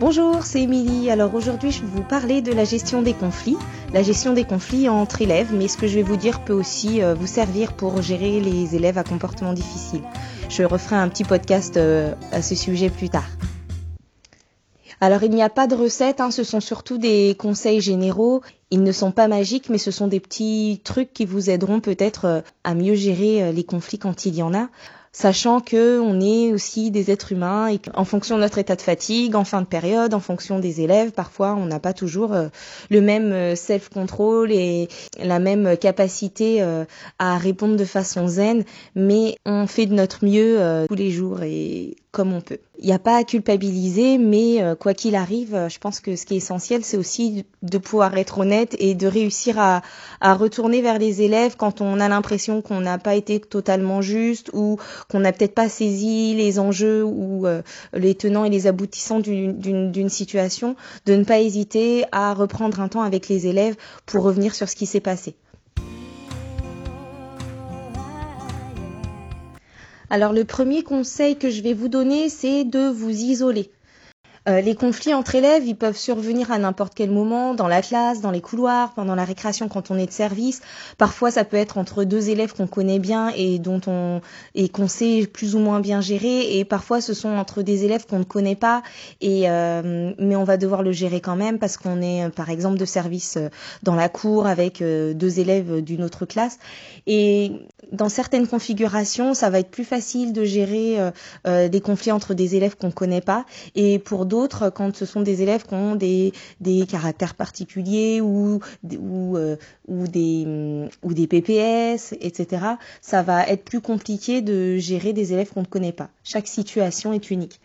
Bonjour, c'est Émilie. Alors aujourd'hui, je vais vous parler de la gestion des conflits. La gestion des conflits entre élèves, mais ce que je vais vous dire peut aussi euh, vous servir pour gérer les élèves à comportement difficile. Je referai un petit podcast euh, à ce sujet plus tard. Alors il n'y a pas de recette, hein, ce sont surtout des conseils généraux. Ils ne sont pas magiques, mais ce sont des petits trucs qui vous aideront peut-être euh, à mieux gérer les conflits quand il y en a sachant que on est aussi des êtres humains et qu'en fonction de notre état de fatigue, en fin de période, en fonction des élèves, parfois on n'a pas toujours euh, le même euh, self-control et la même capacité euh, à répondre de façon zen, mais on fait de notre mieux tous les jours et comme on peut. Il n'y a pas à culpabiliser, mais euh, quoi qu'il arrive, euh, je pense que ce qui est essentiel, c'est aussi de pouvoir être honnête et de réussir à, à retourner vers les élèves quand on a l'impression qu'on n'a pas été totalement juste ou qu'on n'a peut-être pas saisi les enjeux ou euh, les tenants et les aboutissants d'une situation, de ne pas hésiter à reprendre un temps avec les élèves pour revenir sur ce qui s'est passé. Alors le premier conseil que je vais vous donner, c'est de vous isoler. Euh, les conflits entre élèves, ils peuvent survenir à n'importe quel moment, dans la classe, dans les couloirs, pendant la récréation quand on est de service. Parfois, ça peut être entre deux élèves qu'on connaît bien et dont on et qu'on sait plus ou moins bien gérer. Et parfois, ce sont entre des élèves qu'on ne connaît pas et euh, mais on va devoir le gérer quand même parce qu'on est, euh, par exemple, de service dans la cour avec deux élèves d'une autre classe. Et dans certaines configurations, ça va être plus facile de gérer des conflits entre des élèves qu'on connaît pas. Et pour d'autres quand ce sont des élèves qui ont des, des caractères particuliers ou, ou, euh, ou, des, mm, ou des PPS, etc. Ça va être plus compliqué de gérer des élèves qu'on ne connaît pas. Chaque situation est unique.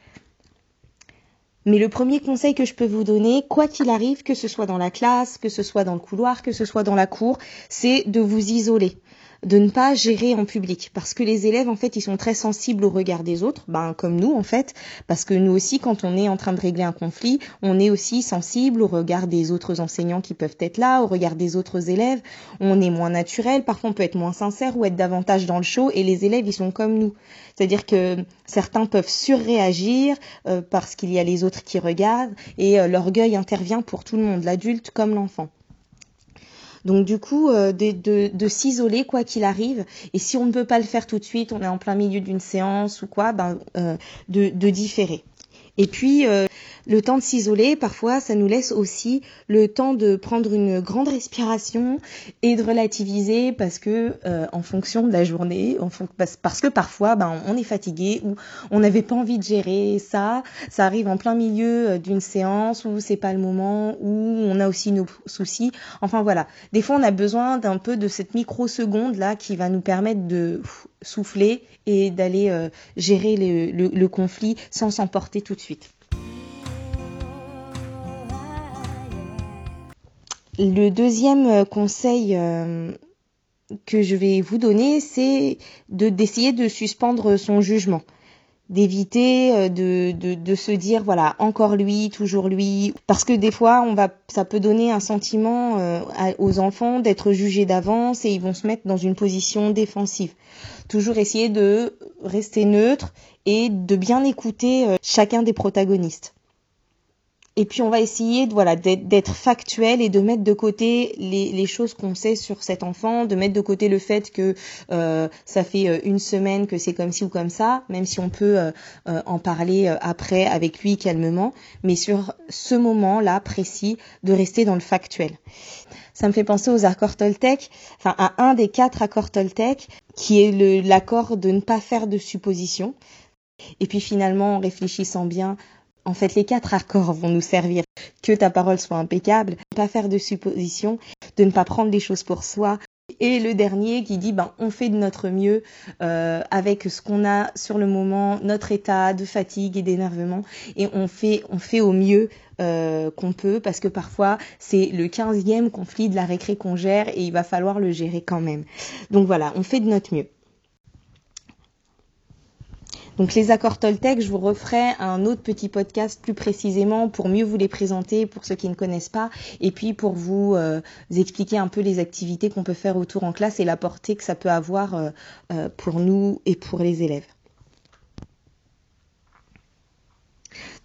Mais le premier conseil que je peux vous donner, quoi qu'il arrive, que ce soit dans la classe, que ce soit dans le couloir, que ce soit dans la cour, c'est de vous isoler de ne pas gérer en public. Parce que les élèves en fait ils sont très sensibles au regard des autres ben comme nous en fait. Parce que nous aussi quand on est en train de régler un conflit on est aussi sensible au regard des autres enseignants qui peuvent être là au regard des autres élèves. On est moins naturel parfois on peut être moins sincère ou être davantage dans le show et les élèves ils sont comme nous. C'est-à-dire que certains peuvent surréagir euh, parce qu'il y a les autres qui regardent et euh, l'orgueil intervient pour tout le monde l'adulte comme l'enfant donc du coup, euh, de, de, s'isoler quoi qu'il arrive. Et si on ne peut pas le faire tout de suite, on est en plein milieu d'une séance ou quoi, ben, euh, de, différer. Et puis, euh, le temps de s'isoler, parfois, ça nous laisse aussi le temps de prendre une grande respiration et de relativiser parce que, euh, en fonction de la journée, parce que parfois, ben, on est fatigué ou on n'avait pas envie de gérer ça. Ça arrive en plein milieu euh, d'une séance où c'est pas le moment, où on a aussi nos soucis. Enfin voilà. Des fois, on a besoin d'un peu de cette microseconde là qui va nous permettre de souffler et d'aller euh, gérer le, conflit sans s'emporter tout de suite. Le deuxième euh, conseil euh, que je vais vous donner, c'est de d'essayer de suspendre son jugement, d'éviter de, de, se dire voilà encore lui, toujours lui, parce que des fois on va, ça peut donner un sentiment aux enfants d'être jugés d'avance et ils vont se mettre dans une position défensive. Toujours essayer de rester neutre et de bien écouter euh, chacun des protagonistes. Et puis on va essayer de, voilà d'être factuel et de mettre de côté les, choses qu'on sait sur cet enfant, de mettre de côté le fait que euh, ça fait euh, une semaine que c'est comme ci ou comme ça, même si on peut en parler après avec lui calmement, mais sur ce moment-là précis, de rester dans le factuel. Ça me fait penser aux accords Toltec, enfin à un des quatre accords Toltec qui est l'accord de ne pas faire de suppositions. Et puis finalement, en réfléchissant bien, en fait, les quatre accords vont nous servir. Que ta parole soit impeccable, ne pas faire de suppositions, de ne pas prendre les choses pour soi. Et le dernier qui dit, ben, on fait de notre mieux euh, avec ce qu'on a sur le moment, notre état de fatigue et d'énervement, et on fait, on fait au mieux euh, qu'on peut parce que parfois c'est le quinzième conflit de la récré qu'on gère et il va falloir le gérer quand même. Donc voilà, on fait de notre mieux. Donc les accords Toltec, je vous referai un autre petit podcast plus précisément pour mieux vous les présenter pour ceux qui ne connaissent pas et puis pour vous euh, expliquer un peu les activités qu'on peut faire autour en classe et la portée que ça peut avoir euh, pour nous et pour les élèves.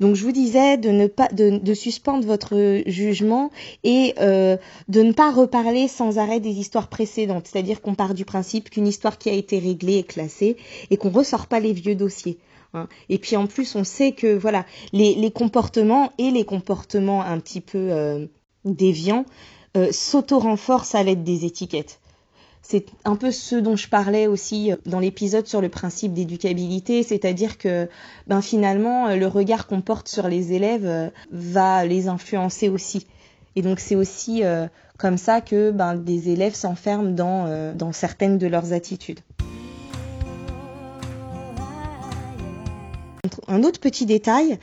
Donc je vous disais de ne pas de, suspendre votre jugement et euh, de ne pas reparler sans arrêt des histoires précédentes. C'est-à-dire qu'on part du principe qu'une histoire qui a été réglée est classée et qu'on ressort pas les vieux dossiers. Hein. Et puis en plus, on sait que voilà, les, comportements et les comportements un petit peu euh, déviants euh, s'auto-renforcent à l'aide des étiquettes. C'est un peu ce dont je parlais aussi euh, dans l'épisode sur le principe d'éducabilité, c'est-à-dire que ben finalement le regard qu'on porte sur les élèves va les influencer aussi. Et donc c'est aussi comme ça que ben, des élèves s'enferment dans, certaines de leurs attitudes. Un autre petit détail,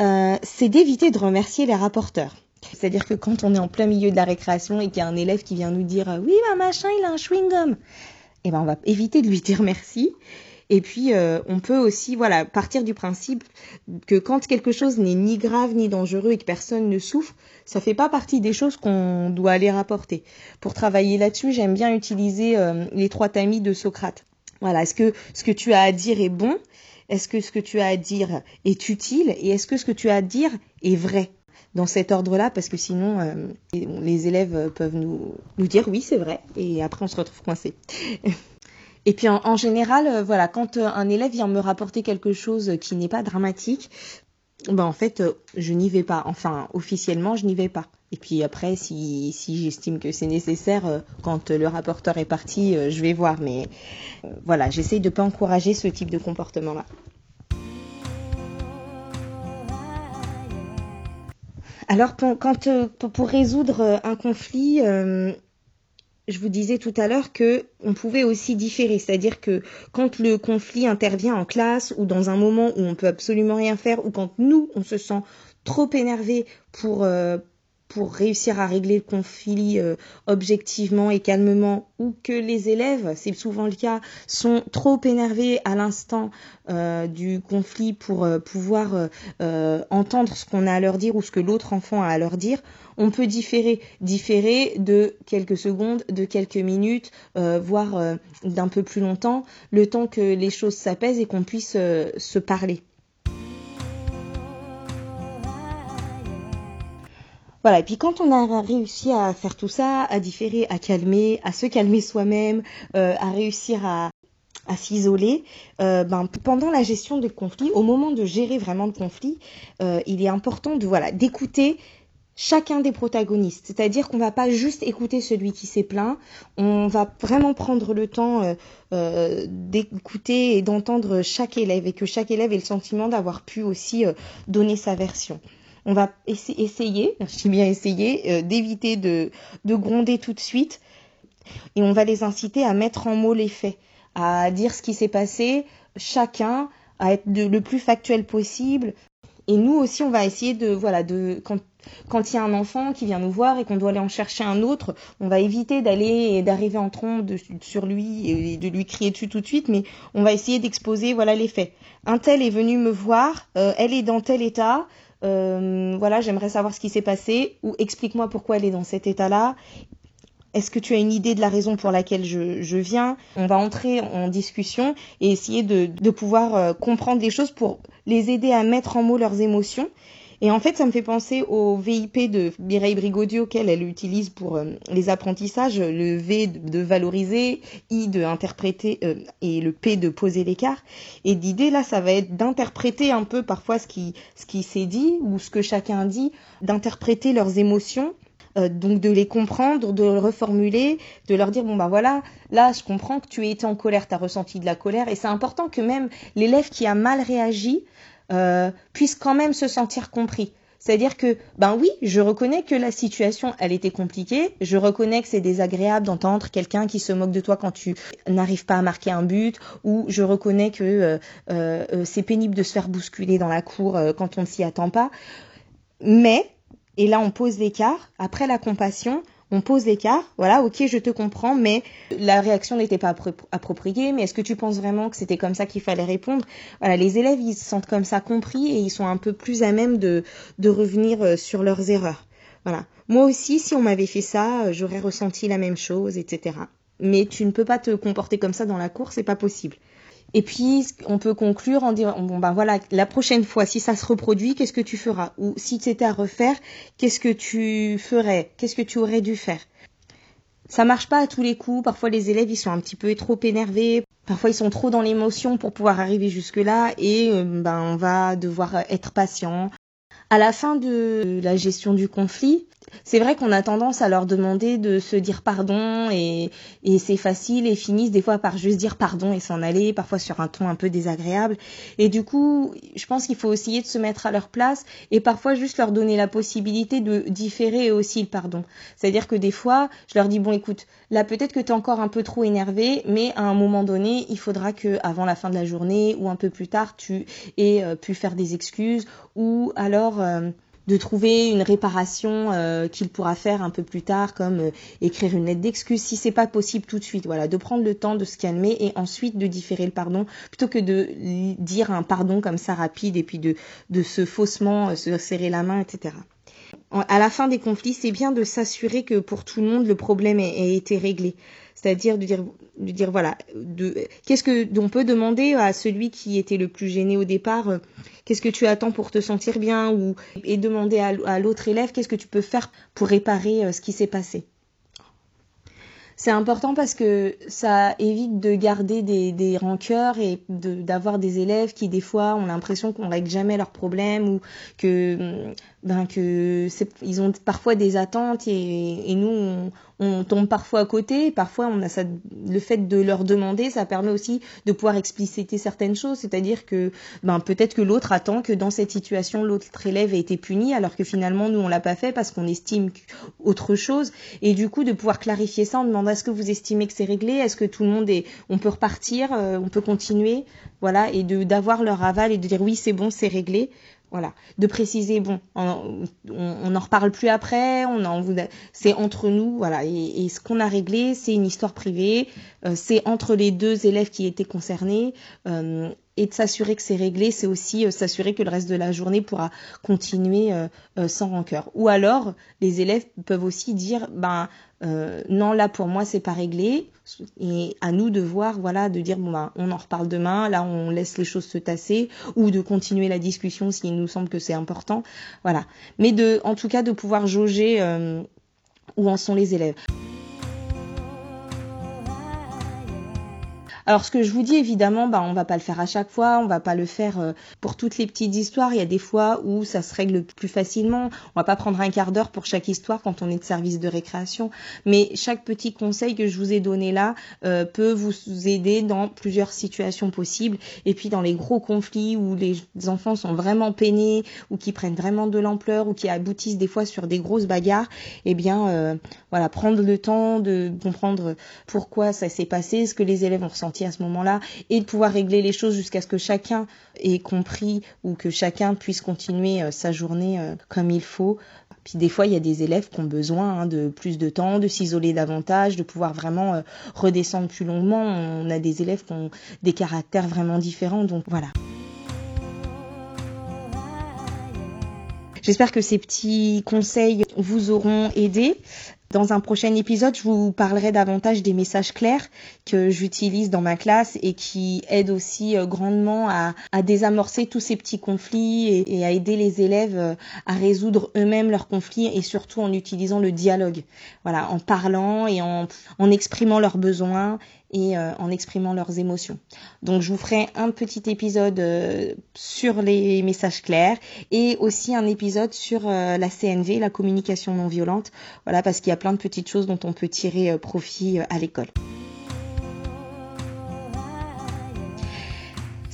euh, c'est d'éviter de remercier les rapporteurs. C'est-à-dire que quand on est en plein milieu de la récréation et qu'il y a un élève qui vient nous dire euh, oui, bah machin, il a un chewing-gum, eh ben on va éviter de lui dire merci. Et puis euh, on peut aussi voilà partir du principe que quand quelque chose n'est ni grave ni dangereux et que personne ne souffre, ça fait pas partie des choses qu'on doit aller rapporter. Pour travailler là-dessus, j'aime bien utiliser les trois tamis de Socrate. Voilà, est-ce que ce que tu as à dire est bon? Est-ce que ce que tu as à dire est utile? Et est-ce que ce que tu as à dire est vrai? Dans cet ordre-là, parce que sinon, euh, les élèves peuvent nous, dire oui, c'est vrai, et après on se retrouve coincé. et puis en, général, euh, voilà, quand euh, un élève vient me rapporter quelque chose qui n'est pas dramatique, ben en fait, je n'y vais pas. Enfin, officiellement, je n'y vais pas. Et puis après, si, si j'estime que c'est nécessaire, quand le rapporteur est parti, je vais voir. Mais voilà, j'essaye de ne pas encourager ce type de comportement-là. Alors, quand, euh, pour résoudre euh, un conflit, euh, je vous disais tout à l'heure que on pouvait aussi différer, c'est-à-dire que quand le conflit intervient en classe ou dans un moment où on peut absolument rien faire ou quand nous on se sent trop énervé pour pour réussir à régler le conflit euh, objectivement et calmement, ou que les élèves, c'est souvent le cas, sont trop énervés à l'instant euh, du conflit pour euh, pouvoir entendre ce qu'on a à leur dire ou ce que l'autre enfant a à leur dire, on peut différer, différer de quelques secondes, de quelques minutes, voire d'un peu plus longtemps, le temps que les choses s'apaisent et qu'on puisse se parler. Voilà, et puis quand on a réussi à faire tout ça, à différer, à calmer, à se calmer soi-même, euh, à réussir à, s'isoler, euh, ben, pendant la gestion des conflits, au moment de gérer vraiment le conflit, euh, il est important de voilà d'écouter chacun des protagonistes. C'est-à-dire qu'on va pas juste écouter celui qui s'est plaint, on va vraiment prendre le temps d'écouter et d'entendre chaque élève et que chaque élève ait le sentiment d'avoir pu aussi donner sa version on va essayer, je bien essayer, euh, d'éviter de, de gronder tout de suite et on va les inciter à mettre en mots les faits, à dire ce qui s'est passé, chacun, à être le plus factuel possible. Et nous aussi, on va essayer de, voilà, de, quand, il y a un enfant qui vient nous voir et qu'on doit aller en chercher un autre, on va éviter d'aller d'arriver en trompe sur lui et de lui crier dessus tout de suite, mais on va essayer d'exposer, voilà, les faits. Un tel est venu me voir, euh, elle est dans tel état, euh, voilà, j'aimerais savoir ce qui s'est passé, ou explique-moi pourquoi elle est dans cet état-là. Est-ce que tu as une idée de la raison pour laquelle je, viens? On va entrer en discussion et essayer de, pouvoir euh, comprendre des choses pour les aider à mettre en mots leurs émotions et en fait, ça me fait penser au VIP de Mireille Brigaudio qu'elle elle utilise pour euh, les apprentissages, le V de, valoriser, I de interpréter euh, et le P de poser l'écart. Et l'idée là, ça va être d'interpréter un peu parfois ce qui ce qui s'est dit ou ce que chacun dit, d'interpréter leurs émotions euh, donc de les comprendre, de le reformuler, de leur dire bon ben voilà, là je comprends que tu été en colère, tu as ressenti de la colère et c'est important que même l'élève qui a mal réagi euh, puisse quand même se sentir compris. C'est-à-dire que, ben oui, je reconnais que la situation, elle était compliquée. Je reconnais que c'est désagréable d'entendre quelqu'un qui se moque de toi quand tu n'arrives pas à marquer un but. Ou je reconnais que euh, euh, c'est pénible de se faire bousculer dans la cour quand on ne s'y attend pas. Mais, et là on pose l'écart, après la compassion, on pose l'écart, voilà, ok, je te comprends, mais la réaction n'était pas appropriée, mais est-ce que tu penses vraiment que c'était comme ça qu'il fallait répondre? Voilà, les élèves, ils se sentent comme ça compris et ils sont un peu plus à même de, de revenir euh, sur leurs erreurs. Voilà. Moi aussi, si on m'avait fait ça, euh, j'aurais ressenti la même chose, etc. Mais tu ne peux pas te comporter comme ça dans la cour, c'est pas possible. Et puis, on peut conclure en disant, bon ben voilà, la prochaine fois, si ça se reproduit, qu'est-ce que tu feras? Ou si c'était à refaire, qu'est-ce que tu ferais? Qu'est-ce que tu aurais dû faire? Ça marche pas à tous les coups. Parfois, les élèves, ils sont un petit peu trop énervés. Parfois, ils sont trop dans l'émotion pour pouvoir arriver jusque-là. Et euh, ben, on va devoir être patient. À la fin de la gestion du conflit, c'est vrai qu'on a tendance à leur demander de se dire pardon et, c'est facile et finissent des fois par juste dire pardon et s'en aller, parfois sur un ton un peu désagréable. Et du coup, je pense qu'il faut essayer de se mettre à leur place et parfois juste leur donner la possibilité de différer aussi le pardon. C'est-à-dire que des fois, je leur dis bon écoute, là peut-être que tu es encore un peu trop énervé, mais à un moment donné, il faudra que avant la fin de la journée ou un peu plus tard, tu aies euh, pu faire des excuses ou alors euh, de trouver une réparation euh, qu'il pourra faire un peu plus tard, comme euh, écrire une lettre d'excuse si c'est pas possible tout de suite. Voilà, de prendre le temps de se calmer et ensuite de différer le pardon, plutôt que de dire un pardon comme ça rapide et puis de, de se faussement euh, se serrer la main, etc. À la fin des conflits, c'est bien de s'assurer que pour tout le monde le problème ait été réglé c'est-à-dire de dire, de dire voilà, qu'est-ce que on peut demander à celui qui était le plus gêné au départ, euh, qu'est-ce que tu attends pour te sentir bien, ou et demander à, l'autre élève qu'est-ce que tu peux faire pour réparer euh, ce qui s'est passé? C'est important parce que ça évite de garder des, rancœurs et d'avoir des élèves qui des fois ont l'impression qu'on règle jamais leurs problèmes ou que ben que ils ont parfois des attentes et, nous on, on, tombe parfois à côté. Parfois on a ça le fait de leur demander ça permet aussi de pouvoir expliciter certaines choses. C'est-à-dire que ben peut-être que l'autre attend que dans cette situation l'autre élève ait été puni alors que finalement nous on l'a pas fait parce qu'on estime autre chose. Et du coup de pouvoir clarifier ça en demandant est-ce que vous estimez que c'est réglé? Est-ce que tout le monde est on peut repartir euh, on peut continuer? Voilà et de d'avoir leur aval et de dire oui c'est bon c'est réglé. Voilà, de préciser, bon, on n'en reparle plus après, on en, c'est entre nous, voilà, et, ce qu'on a réglé, c'est une histoire privée, euh, c'est entre les deux élèves qui étaient concernés, euh, et de s'assurer que c'est réglé, c'est aussi s'assurer que le reste de la journée pourra continuer sans rancœur. Ou alors, les élèves peuvent aussi dire, ben non, là pour moi c'est pas réglé, et à nous de voir, voilà, de dire bon ben on en reparle demain, là on laisse les choses se tasser, ou de continuer la discussion s'il nous semble que c'est important, voilà. Mais de, en tout cas, de pouvoir jauger où en sont les élèves. Alors ce que je vous dis évidemment, bah on va pas le faire à chaque fois, on va pas le faire euh, pour toutes les petites histoires. Il y a des fois où ça se règle plus facilement. On va pas prendre un quart d'heure pour chaque histoire quand on est de service de récréation. Mais chaque petit conseil que je vous ai donné là euh, peut vous aider dans plusieurs situations possibles. Et puis dans les gros conflits où les enfants sont vraiment peinés ou qui prennent vraiment de l'ampleur ou qui aboutissent des fois sur des grosses bagarres, eh bien euh, voilà, prendre le temps de comprendre pourquoi ça s'est passé, ce que les élèves ont ressenti à ce moment-là et de pouvoir régler les choses jusqu'à ce que chacun ait compris ou que chacun puisse continuer euh, sa journée euh, comme il faut. Puis des fois, il y a des élèves qui ont besoin hein, de plus de temps, de s'isoler davantage, de pouvoir vraiment euh, redescendre plus longuement. On a des élèves qui ont des caractères vraiment différents, donc voilà. J'espère que ces petits conseils vous auront aidé. Dans un prochain épisode, je vous parlerai davantage des messages clairs que j'utilise dans ma classe et qui aident aussi euh, grandement à, désamorcer tous ces petits conflits et, à aider les élèves euh, à résoudre eux-mêmes leurs conflits et surtout en utilisant le dialogue. Voilà, en parlant et en, en exprimant leurs besoins et euh, en exprimant leurs émotions. Donc je vous ferai un petit épisode euh, sur les messages clairs et aussi un épisode sur euh, la CNV, la communication non violente. Voilà parce qu'il y a plein de petites choses dont on peut tirer profit à l'école.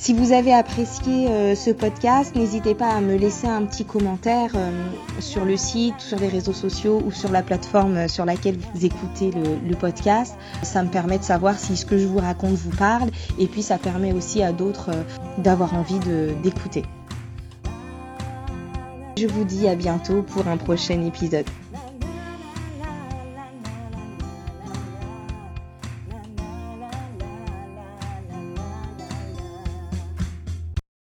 Si vous avez apprécié euh, ce podcast, n'hésitez pas à me laisser un petit commentaire euh, sur le site, sur les réseaux sociaux ou sur la plateforme euh, sur laquelle vous écoutez le, podcast. Ça me permet de savoir si ce que je vous raconte vous parle et puis ça permet aussi à d'autres d'avoir envie d'écouter. Je vous dis à bientôt pour un prochain épisode.